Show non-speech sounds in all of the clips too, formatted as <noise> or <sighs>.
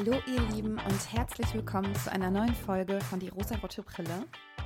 Hallo ihr Lieben und herzlich willkommen zu einer neuen Folge von Die rosarote Brille.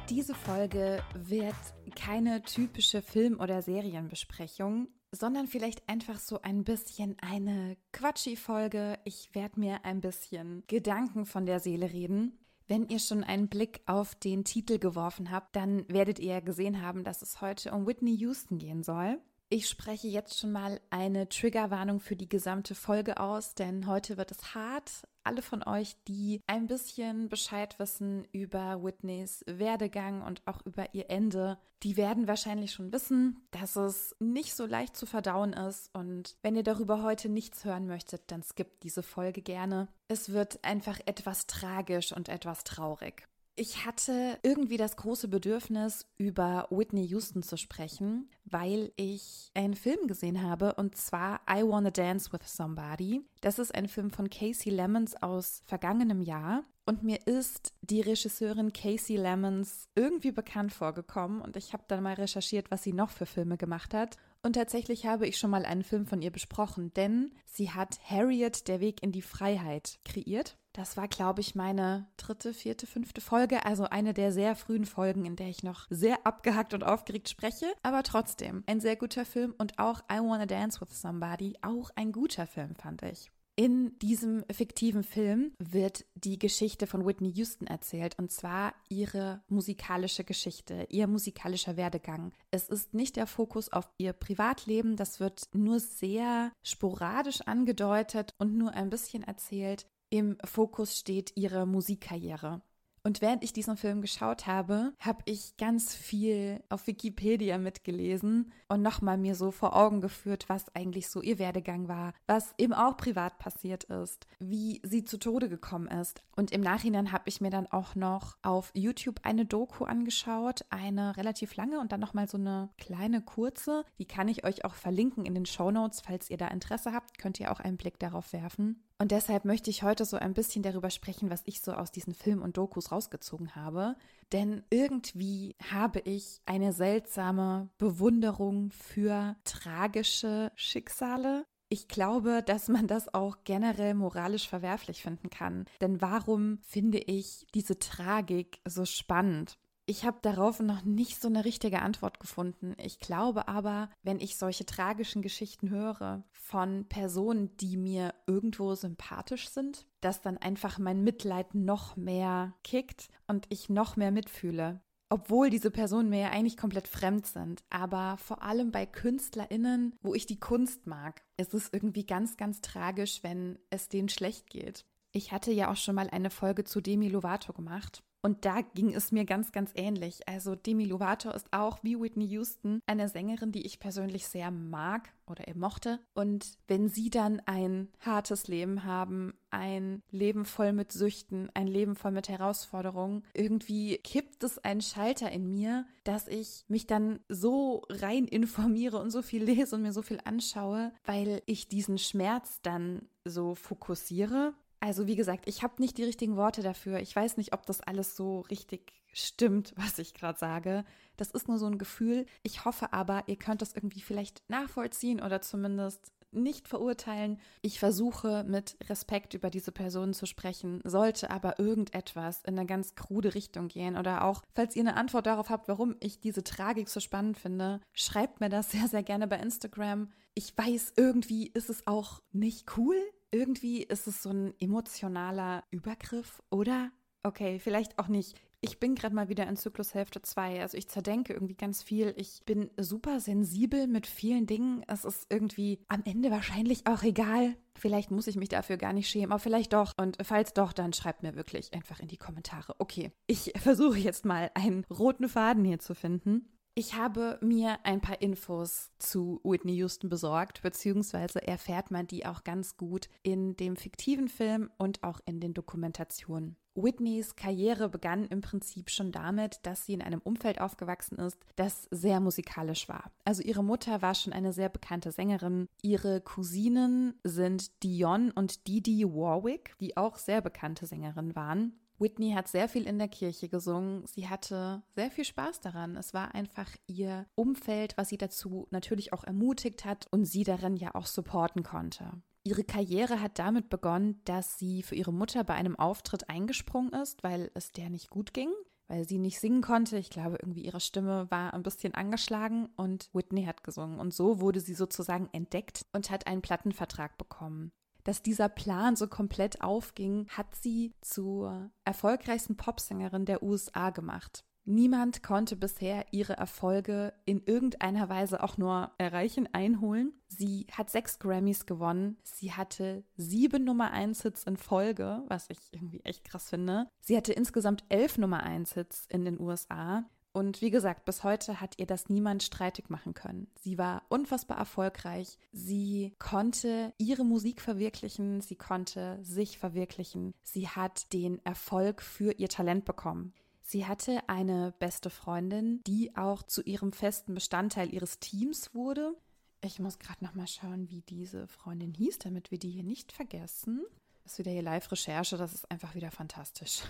Diese Folge wird keine typische Film- oder Serienbesprechung, sondern vielleicht einfach so ein bisschen eine Quatschi-Folge. Ich werde mir ein bisschen Gedanken von der Seele reden. Wenn ihr schon einen Blick auf den Titel geworfen habt, dann werdet ihr gesehen haben, dass es heute um Whitney Houston gehen soll. Ich spreche jetzt schon mal eine Triggerwarnung für die gesamte Folge aus, denn heute wird es hart. Alle von euch, die ein bisschen Bescheid wissen über Whitneys Werdegang und auch über ihr Ende, die werden wahrscheinlich schon wissen, dass es nicht so leicht zu verdauen ist. Und wenn ihr darüber heute nichts hören möchtet, dann skippt diese Folge gerne. Es wird einfach etwas tragisch und etwas traurig. Ich hatte irgendwie das große Bedürfnis, über Whitney Houston zu sprechen, weil ich einen Film gesehen habe und zwar I Wanna Dance with Somebody. Das ist ein Film von Casey Lemons aus vergangenem Jahr und mir ist die Regisseurin Casey Lemons irgendwie bekannt vorgekommen und ich habe dann mal recherchiert, was sie noch für Filme gemacht hat. Und tatsächlich habe ich schon mal einen Film von ihr besprochen, denn sie hat Harriet, der Weg in die Freiheit kreiert. Das war, glaube ich, meine dritte, vierte, fünfte Folge, also eine der sehr frühen Folgen, in der ich noch sehr abgehackt und aufgeregt spreche. Aber trotzdem, ein sehr guter Film und auch I Wanna Dance with Somebody, auch ein guter Film, fand ich. In diesem fiktiven Film wird die Geschichte von Whitney Houston erzählt und zwar ihre musikalische Geschichte, ihr musikalischer Werdegang. Es ist nicht der Fokus auf ihr Privatleben, das wird nur sehr sporadisch angedeutet und nur ein bisschen erzählt. Im Fokus steht ihre Musikkarriere. Und während ich diesen Film geschaut habe, habe ich ganz viel auf Wikipedia mitgelesen und nochmal mir so vor Augen geführt, was eigentlich so ihr Werdegang war, was eben auch privat passiert ist, wie sie zu Tode gekommen ist. Und im Nachhinein habe ich mir dann auch noch auf YouTube eine Doku angeschaut, eine relativ lange und dann nochmal so eine kleine kurze. Die kann ich euch auch verlinken in den Show Notes, falls ihr da Interesse habt, könnt ihr auch einen Blick darauf werfen. Und deshalb möchte ich heute so ein bisschen darüber sprechen, was ich so aus diesen Filmen und Dokus rausgezogen habe. Denn irgendwie habe ich eine seltsame Bewunderung für tragische Schicksale. Ich glaube, dass man das auch generell moralisch verwerflich finden kann. Denn warum finde ich diese Tragik so spannend? Ich habe darauf noch nicht so eine richtige Antwort gefunden. Ich glaube aber, wenn ich solche tragischen Geschichten höre von Personen, die mir irgendwo sympathisch sind, dass dann einfach mein Mitleid noch mehr kickt und ich noch mehr mitfühle. Obwohl diese Personen mir ja eigentlich komplett fremd sind. Aber vor allem bei KünstlerInnen, wo ich die Kunst mag, ist es irgendwie ganz, ganz tragisch, wenn es denen schlecht geht. Ich hatte ja auch schon mal eine Folge zu Demi Lovato gemacht und da ging es mir ganz, ganz ähnlich. Also Demi Lovato ist auch wie Whitney Houston eine Sängerin, die ich persönlich sehr mag oder eben mochte. Und wenn sie dann ein hartes Leben haben, ein Leben voll mit Süchten, ein Leben voll mit Herausforderungen, irgendwie kippt es einen Schalter in mir, dass ich mich dann so rein informiere und so viel lese und mir so viel anschaue, weil ich diesen Schmerz dann so fokussiere also wie gesagt, ich habe nicht die richtigen Worte dafür. Ich weiß nicht, ob das alles so richtig stimmt, <laughs> was ich gerade sage. Das ist nur so ein Gefühl. Ich hoffe aber, ihr könnt das irgendwie vielleicht nachvollziehen oder zumindest nicht verurteilen. Ich versuche mit Respekt über diese Person zu sprechen, sollte aber irgendetwas in eine ganz krude Richtung gehen oder auch, falls ihr eine Antwort darauf habt, warum ich diese Tragik so spannend finde, schreibt mir das <laughs> sehr, sehr gerne bei Instagram. Ich weiß, irgendwie ist es auch nicht cool, irgendwie ist es so ein emotionaler Übergriff, oder? Okay, vielleicht auch nicht. Ich bin gerade mal wieder in Zyklushälfte 2. Also ich zerdenke irgendwie ganz viel. Ich bin super sensibel mit vielen Dingen. Es ist irgendwie am Ende wahrscheinlich auch egal. Vielleicht muss ich mich dafür gar nicht schämen, aber vielleicht doch. Und falls doch, dann schreibt mir wirklich einfach in die Kommentare. Okay, ich versuche jetzt mal einen roten Faden hier zu finden. Ich habe mir ein paar Infos zu Whitney Houston besorgt, beziehungsweise erfährt man die auch ganz gut in dem fiktiven Film und auch in den Dokumentationen. Whitneys Karriere begann im Prinzip schon damit, dass sie in einem Umfeld aufgewachsen ist, das sehr musikalisch war. Also ihre Mutter war schon eine sehr bekannte Sängerin. Ihre Cousinen sind Dion und Didi Warwick, die auch sehr bekannte Sängerinnen waren. Whitney hat sehr viel in der Kirche gesungen. Sie hatte sehr viel Spaß daran. Es war einfach ihr Umfeld, was sie dazu natürlich auch ermutigt hat und sie darin ja auch supporten konnte. Ihre Karriere hat damit begonnen, dass sie für ihre Mutter bei einem Auftritt eingesprungen ist, weil es der nicht gut ging, weil sie nicht singen konnte. Ich glaube, irgendwie ihre Stimme war ein bisschen angeschlagen und Whitney hat gesungen. Und so wurde sie sozusagen entdeckt und hat einen Plattenvertrag bekommen. Dass dieser Plan so komplett aufging, hat sie zur erfolgreichsten Popsängerin der USA gemacht. Niemand konnte bisher ihre Erfolge in irgendeiner Weise auch nur erreichen, einholen. Sie hat sechs Grammys gewonnen. Sie hatte sieben Nummer 1 Hits in Folge, was ich irgendwie echt krass finde. Sie hatte insgesamt elf Nummer 1 Hits in den USA. Und wie gesagt, bis heute hat ihr das niemand streitig machen können. Sie war unfassbar erfolgreich. Sie konnte ihre Musik verwirklichen. Sie konnte sich verwirklichen. Sie hat den Erfolg für ihr Talent bekommen. Sie hatte eine beste Freundin, die auch zu ihrem festen Bestandteil ihres Teams wurde. Ich muss gerade noch mal schauen, wie diese Freundin hieß, damit wir die hier nicht vergessen. Das ist wieder hier Live-Recherche, das ist einfach wieder fantastisch.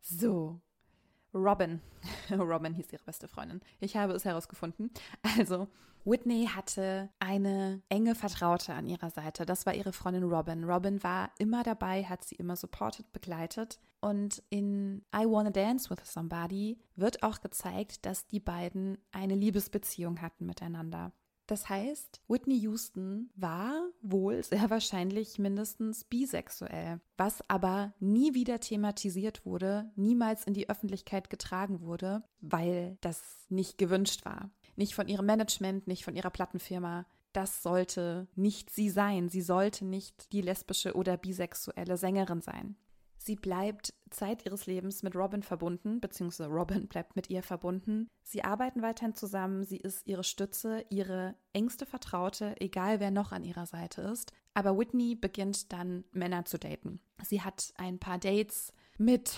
So, Robin. <laughs> Robin hieß ihre beste Freundin. Ich habe es herausgefunden. Also, Whitney hatte eine enge Vertraute an ihrer Seite. Das war ihre Freundin Robin. Robin war immer dabei, hat sie immer supported, begleitet. Und in I Wanna Dance with Somebody wird auch gezeigt, dass die beiden eine Liebesbeziehung hatten miteinander. Das heißt, Whitney Houston war wohl sehr wahrscheinlich mindestens bisexuell, was aber nie wieder thematisiert wurde, niemals in die Öffentlichkeit getragen wurde, weil das nicht gewünscht war. Nicht von ihrem Management, nicht von ihrer Plattenfirma. Das sollte nicht sie sein. Sie sollte nicht die lesbische oder bisexuelle Sängerin sein. Sie bleibt Zeit ihres Lebens mit Robin verbunden, beziehungsweise Robin bleibt mit ihr verbunden. Sie arbeiten weiterhin zusammen, sie ist ihre Stütze, ihre engste Vertraute, egal wer noch an ihrer Seite ist. Aber Whitney beginnt dann Männer zu daten. Sie hat ein paar Dates mit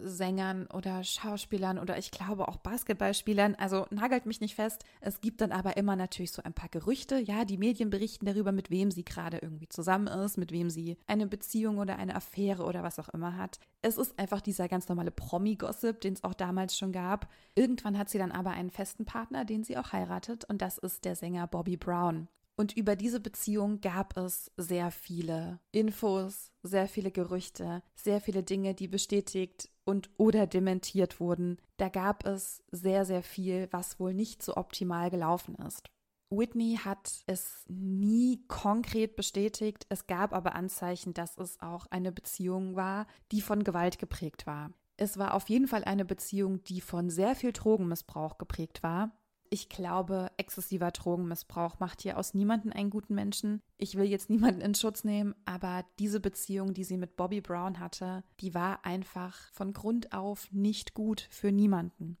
Sängern oder Schauspielern oder ich glaube auch Basketballspielern. Also nagelt mich nicht fest. Es gibt dann aber immer natürlich so ein paar Gerüchte. Ja, die Medien berichten darüber, mit wem sie gerade irgendwie zusammen ist, mit wem sie eine Beziehung oder eine Affäre oder was auch immer hat. Es ist einfach dieser ganz normale Promi-Gossip, den es auch damals schon gab. Irgendwann hat sie dann aber einen festen Partner, den sie auch heiratet und das ist der Sänger Bobby Brown. Und über diese Beziehung gab es sehr viele Infos, sehr viele Gerüchte, sehr viele Dinge, die bestätigt und oder dementiert wurden. Da gab es sehr, sehr viel, was wohl nicht so optimal gelaufen ist. Whitney hat es nie konkret bestätigt, es gab aber Anzeichen, dass es auch eine Beziehung war, die von Gewalt geprägt war. Es war auf jeden Fall eine Beziehung, die von sehr viel Drogenmissbrauch geprägt war ich glaube, exzessiver Drogenmissbrauch macht hier aus niemanden einen guten Menschen. Ich will jetzt niemanden in Schutz nehmen, aber diese Beziehung, die sie mit Bobby Brown hatte, die war einfach von Grund auf nicht gut für niemanden.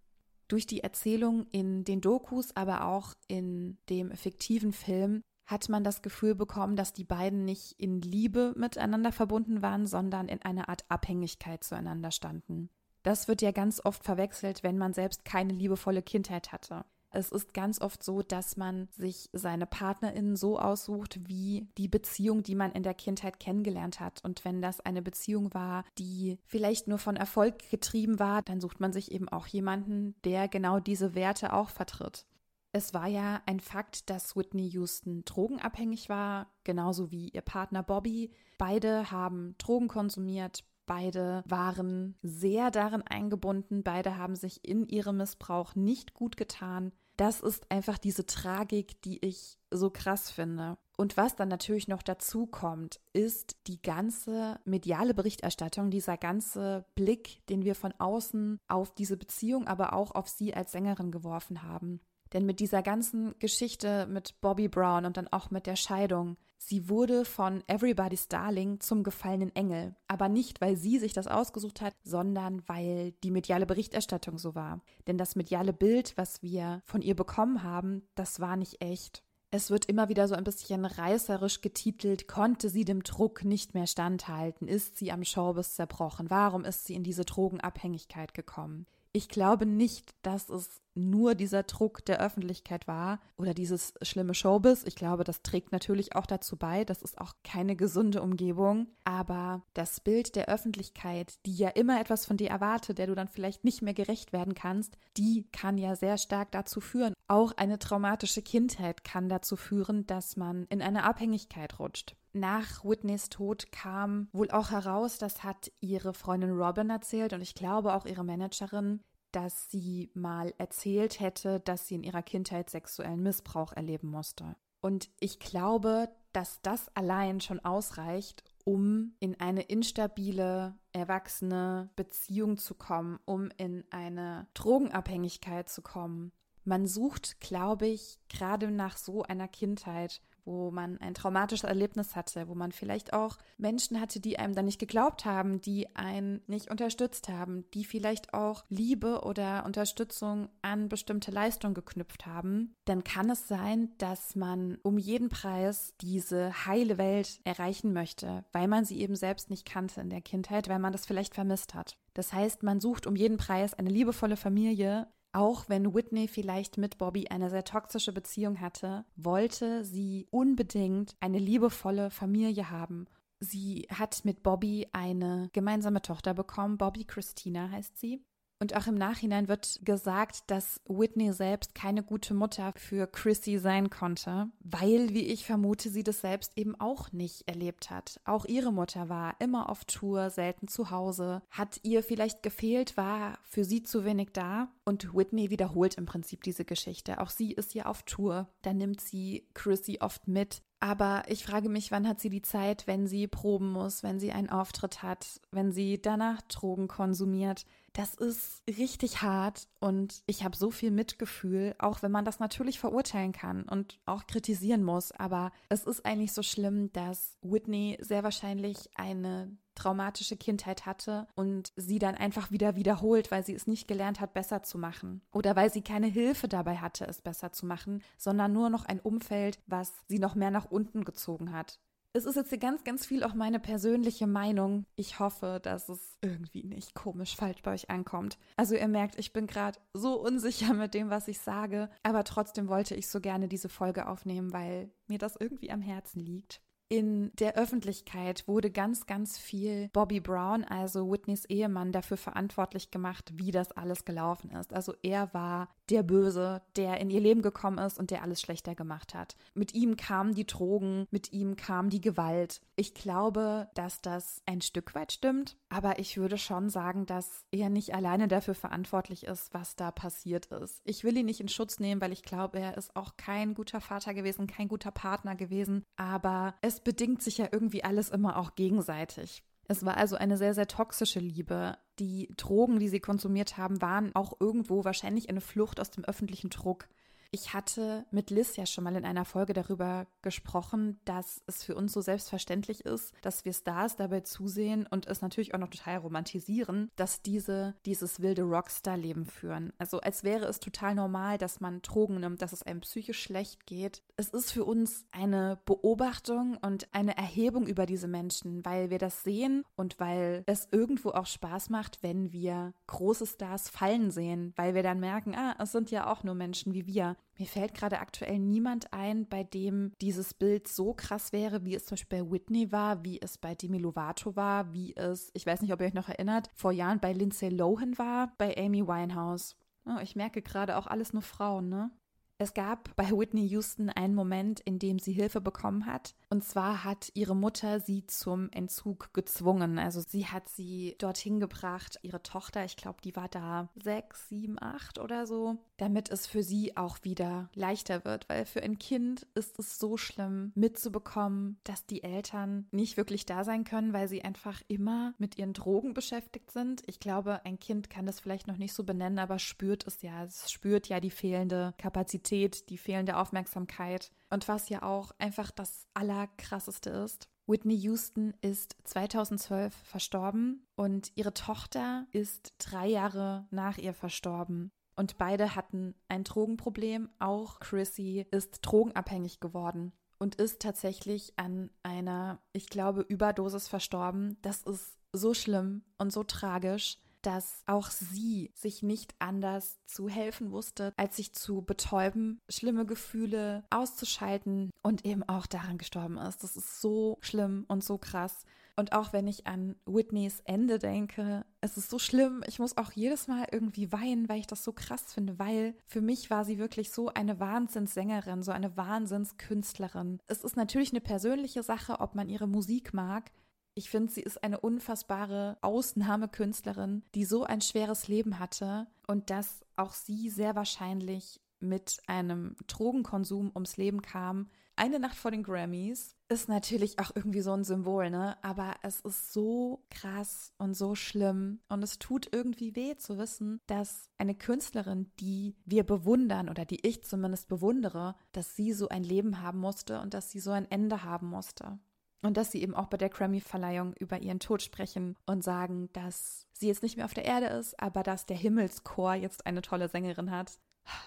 Durch die Erzählung in den Dokus, aber auch in dem fiktiven Film hat man das Gefühl bekommen, dass die beiden nicht in Liebe miteinander verbunden waren, sondern in einer Art Abhängigkeit zueinander standen. Das wird ja ganz oft verwechselt, wenn man selbst keine liebevolle Kindheit hatte. Es ist ganz oft so, dass man sich seine PartnerInnen so aussucht, wie die Beziehung, die man in der Kindheit kennengelernt hat. Und wenn das eine Beziehung war, die vielleicht nur von Erfolg getrieben war, dann sucht man sich eben auch jemanden, der genau diese Werte auch vertritt. Es war ja ein Fakt, dass Whitney Houston drogenabhängig war, genauso wie ihr Partner Bobby. Beide haben Drogen konsumiert, Beide waren sehr darin eingebunden, beide haben sich in ihrem Missbrauch nicht gut getan das ist einfach diese Tragik, die ich so krass finde. Und was dann natürlich noch dazu kommt, ist die ganze mediale Berichterstattung, dieser ganze Blick, den wir von außen auf diese Beziehung, aber auch auf sie als Sängerin geworfen haben. Denn mit dieser ganzen Geschichte mit Bobby Brown und dann auch mit der Scheidung, sie wurde von Everybody's Darling zum gefallenen Engel. Aber nicht, weil sie sich das ausgesucht hat, sondern weil die mediale Berichterstattung so war. Denn das mediale Bild, was wir von ihr bekommen haben, das war nicht echt. Es wird immer wieder so ein bisschen reißerisch getitelt, konnte sie dem Druck nicht mehr standhalten? Ist sie am Showbiz zerbrochen? Warum ist sie in diese Drogenabhängigkeit gekommen? Ich glaube nicht, dass es nur dieser Druck der Öffentlichkeit war oder dieses schlimme Showbiz. Ich glaube, das trägt natürlich auch dazu bei. Das ist auch keine gesunde Umgebung. Aber das Bild der Öffentlichkeit, die ja immer etwas von dir erwartet, der du dann vielleicht nicht mehr gerecht werden kannst, die kann ja sehr stark dazu führen. Auch eine traumatische Kindheit kann dazu führen, dass man in eine Abhängigkeit rutscht. Nach Whitneys Tod kam wohl auch heraus, das hat ihre Freundin Robin erzählt und ich glaube auch ihre Managerin, dass sie mal erzählt hätte, dass sie in ihrer Kindheit sexuellen Missbrauch erleben musste. Und ich glaube, dass das allein schon ausreicht, um in eine instabile, erwachsene Beziehung zu kommen, um in eine Drogenabhängigkeit zu kommen. Man sucht, glaube ich, gerade nach so einer Kindheit wo man ein traumatisches Erlebnis hatte, wo man vielleicht auch Menschen hatte, die einem dann nicht geglaubt haben, die einen nicht unterstützt haben, die vielleicht auch Liebe oder Unterstützung an bestimmte Leistungen geknüpft haben, dann kann es sein, dass man um jeden Preis diese heile Welt erreichen möchte, weil man sie eben selbst nicht kannte in der Kindheit, weil man das vielleicht vermisst hat. Das heißt, man sucht um jeden Preis eine liebevolle Familie, auch wenn Whitney vielleicht mit Bobby eine sehr toxische Beziehung hatte, wollte sie unbedingt eine liebevolle Familie haben. Sie hat mit Bobby eine gemeinsame Tochter bekommen. Bobby Christina heißt sie. Und auch im Nachhinein wird gesagt, dass Whitney selbst keine gute Mutter für Chrissy sein konnte, weil, wie ich vermute, sie das selbst eben auch nicht erlebt hat. Auch ihre Mutter war immer auf Tour, selten zu Hause, hat ihr vielleicht gefehlt, war für sie zu wenig da. Und Whitney wiederholt im Prinzip diese Geschichte. Auch sie ist ja auf Tour. Da nimmt sie Chrissy oft mit. Aber ich frage mich, wann hat sie die Zeit, wenn sie proben muss, wenn sie einen Auftritt hat, wenn sie danach Drogen konsumiert? Das ist richtig hart und ich habe so viel Mitgefühl, auch wenn man das natürlich verurteilen kann und auch kritisieren muss. Aber es ist eigentlich so schlimm, dass Whitney sehr wahrscheinlich eine traumatische Kindheit hatte und sie dann einfach wieder wiederholt, weil sie es nicht gelernt hat, besser zu machen. Oder weil sie keine Hilfe dabei hatte, es besser zu machen, sondern nur noch ein Umfeld, was sie noch mehr nach unten gezogen hat. Es ist jetzt hier ganz, ganz viel auch meine persönliche Meinung. Ich hoffe, dass es irgendwie nicht komisch falsch bei euch ankommt. Also ihr merkt, ich bin gerade so unsicher mit dem, was ich sage, aber trotzdem wollte ich so gerne diese Folge aufnehmen, weil mir das irgendwie am Herzen liegt. In der Öffentlichkeit wurde ganz, ganz viel Bobby Brown, also Whitneys Ehemann, dafür verantwortlich gemacht, wie das alles gelaufen ist. Also er war der Böse, der in ihr Leben gekommen ist und der alles schlechter gemacht hat. Mit ihm kamen die Drogen, mit ihm kam die Gewalt. Ich glaube, dass das ein Stück weit stimmt, aber ich würde schon sagen, dass er nicht alleine dafür verantwortlich ist, was da passiert ist. Ich will ihn nicht in Schutz nehmen, weil ich glaube, er ist auch kein guter Vater gewesen, kein guter Partner gewesen, aber es bedingt sich ja irgendwie alles immer auch gegenseitig. Es war also eine sehr, sehr toxische Liebe. Die Drogen, die sie konsumiert haben, waren auch irgendwo wahrscheinlich eine Flucht aus dem öffentlichen Druck. Ich hatte mit Liz ja schon mal in einer Folge darüber gesprochen, dass es für uns so selbstverständlich ist, dass wir Stars dabei zusehen und es natürlich auch noch total romantisieren, dass diese dieses wilde Rockstar-Leben führen. Also als wäre es total normal, dass man Drogen nimmt, dass es einem psychisch schlecht geht. Es ist für uns eine Beobachtung und eine Erhebung über diese Menschen, weil wir das sehen und weil es irgendwo auch Spaß macht, wenn wir große Stars fallen sehen, weil wir dann merken, ah, es sind ja auch nur Menschen wie wir. Mir fällt gerade aktuell niemand ein, bei dem dieses Bild so krass wäre, wie es zum Beispiel bei Whitney war, wie es bei Demi Lovato war, wie es, ich weiß nicht, ob ihr euch noch erinnert, vor Jahren bei Lindsay Lohan war, bei Amy Winehouse. Oh, ich merke gerade auch alles nur Frauen, ne? Es gab bei Whitney Houston einen Moment, in dem sie Hilfe bekommen hat. Und zwar hat ihre Mutter sie zum Entzug gezwungen. Also sie hat sie dorthin gebracht, ihre Tochter, ich glaube, die war da sechs, sieben, acht oder so, damit es für sie auch wieder leichter wird. Weil für ein Kind ist es so schlimm mitzubekommen, dass die Eltern nicht wirklich da sein können, weil sie einfach immer mit ihren Drogen beschäftigt sind. Ich glaube, ein Kind kann das vielleicht noch nicht so benennen, aber spürt es ja. Es spürt ja die fehlende Kapazität Intensität, die fehlende Aufmerksamkeit und was ja auch einfach das Allerkrasseste ist. Whitney Houston ist 2012 verstorben und ihre Tochter ist drei Jahre nach ihr verstorben. Und beide hatten ein Drogenproblem. Auch Chrissy ist drogenabhängig geworden und ist tatsächlich an einer, ich glaube, Überdosis verstorben. Das ist so schlimm und so tragisch dass auch sie sich nicht anders zu helfen wusste, als sich zu betäuben, schlimme Gefühle auszuschalten und eben auch daran gestorben ist. Das ist so schlimm und so krass. Und auch wenn ich an Whitneys Ende denke, es ist so schlimm. Ich muss auch jedes Mal irgendwie weinen, weil ich das so krass finde, weil für mich war sie wirklich so eine Wahnsinnssängerin, so eine Wahnsinnskünstlerin. Es ist natürlich eine persönliche Sache, ob man ihre Musik mag. Ich finde, sie ist eine unfassbare Ausnahmekünstlerin, die so ein schweres Leben hatte und dass auch sie sehr wahrscheinlich mit einem Drogenkonsum ums Leben kam, eine Nacht vor den Grammys ist natürlich auch irgendwie so ein Symbol, ne? Aber es ist so krass und so schlimm und es tut irgendwie weh zu wissen, dass eine Künstlerin, die wir bewundern oder die ich zumindest bewundere, dass sie so ein Leben haben musste und dass sie so ein Ende haben musste. Und dass sie eben auch bei der Grammy-Verleihung über ihren Tod sprechen und sagen, dass sie jetzt nicht mehr auf der Erde ist, aber dass der Himmelschor jetzt eine tolle Sängerin hat.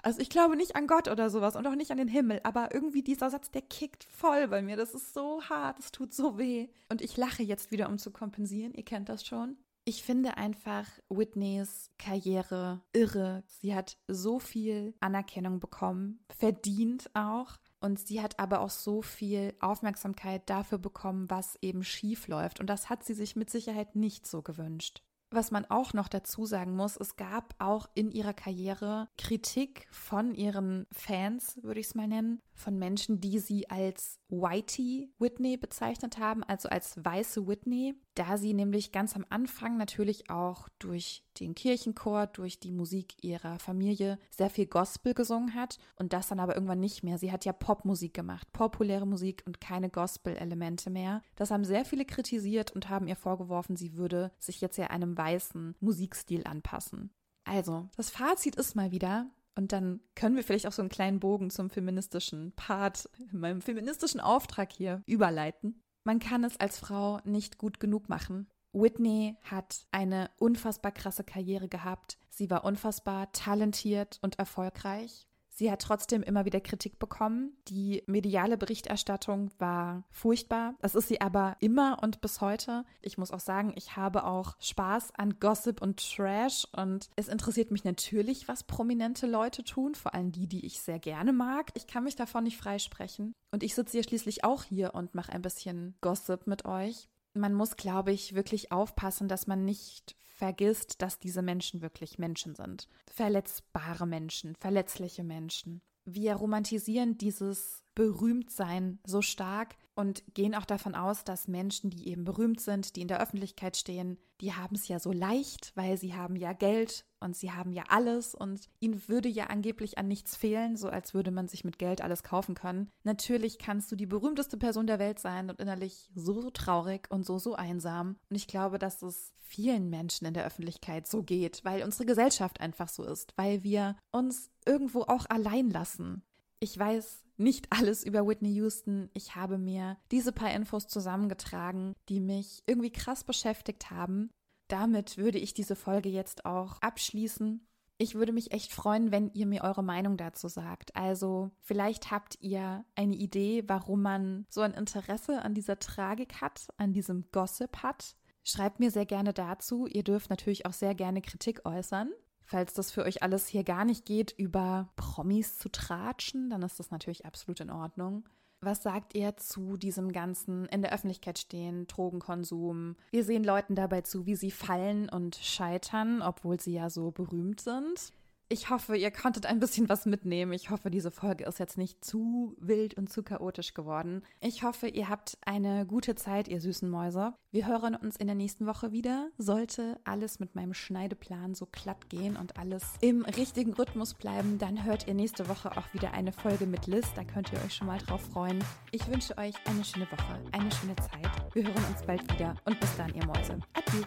Also ich glaube nicht an Gott oder sowas und auch nicht an den Himmel, aber irgendwie dieser Satz, der kickt voll bei mir. Das ist so hart, es tut so weh. Und ich lache jetzt wieder, um zu kompensieren. Ihr kennt das schon. Ich finde einfach Whitneys Karriere irre. Sie hat so viel Anerkennung bekommen, verdient auch. Und sie hat aber auch so viel Aufmerksamkeit dafür bekommen, was eben schief läuft. Und das hat sie sich mit Sicherheit nicht so gewünscht. Was man auch noch dazu sagen muss, es gab auch in ihrer Karriere Kritik von ihren Fans, würde ich es mal nennen, von Menschen, die sie als Whitey Whitney bezeichnet haben, also als weiße Whitney, da sie nämlich ganz am Anfang natürlich auch durch den Kirchenchor, durch die Musik ihrer Familie sehr viel Gospel gesungen hat und das dann aber irgendwann nicht mehr. Sie hat ja Popmusik gemacht, populäre Musik und keine Gospel-Elemente mehr. Das haben sehr viele kritisiert und haben ihr vorgeworfen, sie würde sich jetzt ja einem weißen Musikstil anpassen. Also, das Fazit ist mal wieder, und dann können wir vielleicht auch so einen kleinen Bogen zum feministischen Part, meinem feministischen Auftrag hier überleiten. Man kann es als Frau nicht gut genug machen. Whitney hat eine unfassbar krasse Karriere gehabt. Sie war unfassbar talentiert und erfolgreich. Sie hat trotzdem immer wieder Kritik bekommen. Die mediale Berichterstattung war furchtbar. Das ist sie aber immer und bis heute. Ich muss auch sagen, ich habe auch Spaß an Gossip und Trash und es interessiert mich natürlich, was prominente Leute tun, vor allem die, die ich sehr gerne mag. Ich kann mich davon nicht freisprechen. Und ich sitze ja schließlich auch hier und mache ein bisschen Gossip mit euch. Man muss, glaube ich, wirklich aufpassen, dass man nicht vergisst, dass diese Menschen wirklich Menschen sind. Verletzbare Menschen, verletzliche Menschen. Wir romantisieren dieses Berühmtsein so stark und gehen auch davon aus, dass Menschen, die eben berühmt sind, die in der Öffentlichkeit stehen, die haben es ja so leicht, weil sie haben ja Geld und sie haben ja alles und ihnen würde ja angeblich an nichts fehlen, so als würde man sich mit Geld alles kaufen können. Natürlich kannst du die berühmteste Person der Welt sein und innerlich so, so traurig und so, so einsam. Und ich glaube, dass es vielen Menschen in der Öffentlichkeit so geht, weil unsere Gesellschaft einfach so ist, weil wir uns irgendwo auch allein lassen. Ich weiß nicht alles über Whitney Houston. Ich habe mir diese paar Infos zusammengetragen, die mich irgendwie krass beschäftigt haben. Damit würde ich diese Folge jetzt auch abschließen. Ich würde mich echt freuen, wenn ihr mir eure Meinung dazu sagt. Also vielleicht habt ihr eine Idee, warum man so ein Interesse an dieser Tragik hat, an diesem Gossip hat. Schreibt mir sehr gerne dazu. Ihr dürft natürlich auch sehr gerne Kritik äußern. Falls das für euch alles hier gar nicht geht, über Promis zu tratschen, dann ist das natürlich absolut in Ordnung. Was sagt ihr zu diesem ganzen in der Öffentlichkeit stehen, Drogenkonsum? Wir sehen Leuten dabei zu, wie sie fallen und scheitern, obwohl sie ja so berühmt sind. Ich hoffe, ihr konntet ein bisschen was mitnehmen. Ich hoffe, diese Folge ist jetzt nicht zu wild und zu chaotisch geworden. Ich hoffe, ihr habt eine gute Zeit, ihr süßen Mäuse. Wir hören uns in der nächsten Woche wieder. Sollte alles mit meinem Schneideplan so glatt gehen und alles im richtigen Rhythmus bleiben, dann hört ihr nächste Woche auch wieder eine Folge mit Liz. Da könnt ihr euch schon mal drauf freuen. Ich wünsche euch eine schöne Woche, eine schöne Zeit. Wir hören uns bald wieder und bis dann, ihr Mäuse. Adieu.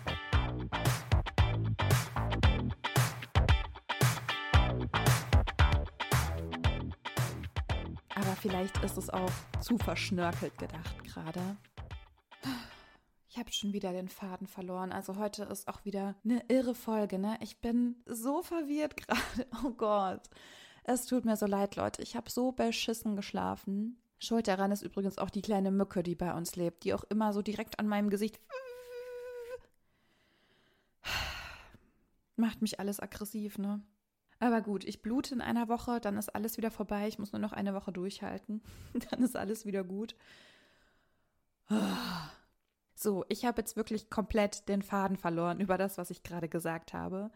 Vielleicht ist es auch zu verschnörkelt gedacht gerade. Ich habe schon wieder den Faden verloren. Also heute ist auch wieder eine irre Folge, ne? Ich bin so verwirrt <laughs> gerade. Oh Gott. Es tut mir so leid, Leute. Ich habe so beschissen geschlafen. Schuld daran ist übrigens auch die kleine Mücke, die bei uns lebt, die auch immer so direkt an meinem Gesicht <sighs> Macht mich alles aggressiv, ne? Aber gut, ich blute in einer Woche, dann ist alles wieder vorbei. Ich muss nur noch eine Woche durchhalten. <laughs> dann ist alles wieder gut. So, ich habe jetzt wirklich komplett den Faden verloren über das, was ich gerade gesagt habe.